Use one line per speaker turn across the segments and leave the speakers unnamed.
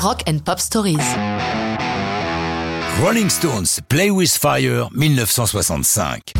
Rock and Pop Stories.
Rolling Stones, Play with Fire, 1965.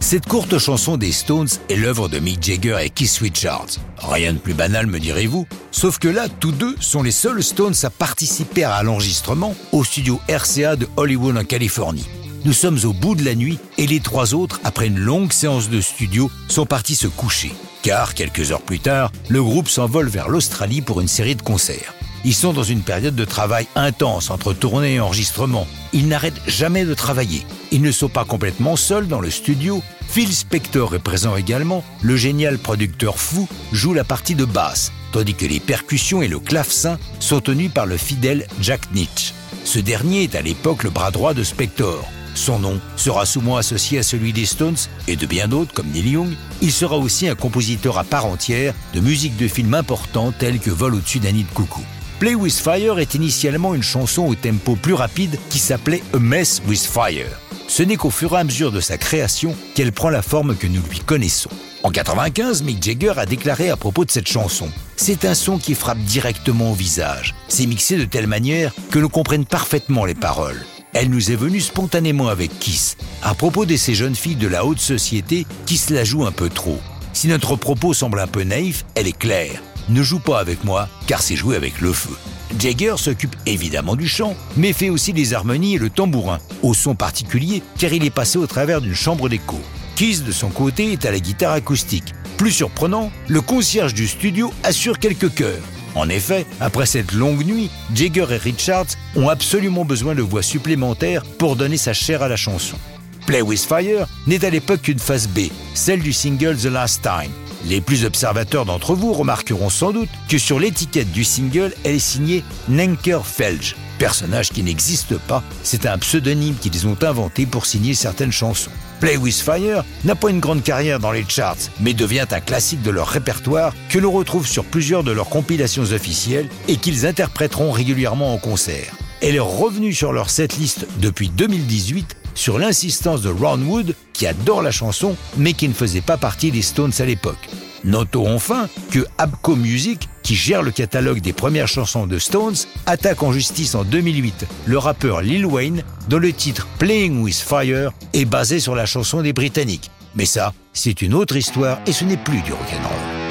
Cette courte chanson des Stones est l'œuvre de Mick Jagger et Keith Richards. Rien de plus banal, me direz-vous. Sauf que là, tous deux sont les seuls Stones à participer à l'enregistrement au studio RCA de Hollywood en Californie. Nous sommes au bout de la nuit et les trois autres, après une longue séance de studio, sont partis se coucher. Car, quelques heures plus tard, le groupe s'envole vers l'Australie pour une série de concerts. Ils sont dans une période de travail intense entre tournée et enregistrement. Ils n'arrêtent jamais de travailler. Ils ne sont pas complètement seuls dans le studio. Phil Spector est présent également. Le génial producteur fou joue la partie de basse, tandis que les percussions et le clavecin sont tenus par le fidèle Jack Nitch. Ce dernier est à l'époque le bras droit de Spector. Son nom sera souvent associé à celui des Stones et de bien d'autres comme Neil Young. Il sera aussi un compositeur à part entière de musique de films importants tels que Vol au-dessus d'un nid de coucou. Play with Fire est initialement une chanson au tempo plus rapide qui s'appelait A Mess with Fire. Ce n'est qu'au fur et à mesure de sa création qu'elle prend la forme que nous lui connaissons. En 95, Mick Jagger a déclaré à propos de cette chanson C'est un son qui frappe directement au visage. C'est mixé de telle manière que l'on comprenne parfaitement les paroles. Elle nous est venue spontanément avec Kiss, à propos de ces jeunes filles de la haute société qui se la jouent un peu trop. Si notre propos semble un peu naïf, elle est claire. Ne joue pas avec moi, car c'est jouer avec le feu. Jagger s'occupe évidemment du chant, mais fait aussi les harmonies et le tambourin, au son particulier, car il est passé au travers d'une chambre d'écho. Kiss, de son côté, est à la guitare acoustique. Plus surprenant, le concierge du studio assure quelques chœurs. En effet, après cette longue nuit, Jagger et Richards ont absolument besoin de voix supplémentaires pour donner sa chair à la chanson. Play with Fire n'est à l'époque qu'une phase B, celle du single The Last Time. Les plus observateurs d'entre vous remarqueront sans doute que sur l'étiquette du single, elle est signée Nenker Felge, personnage qui n'existe pas, c'est un pseudonyme qu'ils ont inventé pour signer certaines chansons. Play with Fire n'a pas une grande carrière dans les charts, mais devient un classique de leur répertoire que l'on retrouve sur plusieurs de leurs compilations officielles et qu'ils interpréteront régulièrement en concert. Elle est revenue sur leur setlist depuis 2018 sur l'insistance de Ron Wood, qui adore la chanson, mais qui ne faisait pas partie des Stones à l'époque. Notons enfin que Abco Music, qui gère le catalogue des premières chansons de Stones, attaque en justice en 2008 le rappeur Lil Wayne, dont le titre Playing with Fire est basé sur la chanson des Britanniques. Mais ça, c'est une autre histoire et ce n'est plus du rock'n'roll.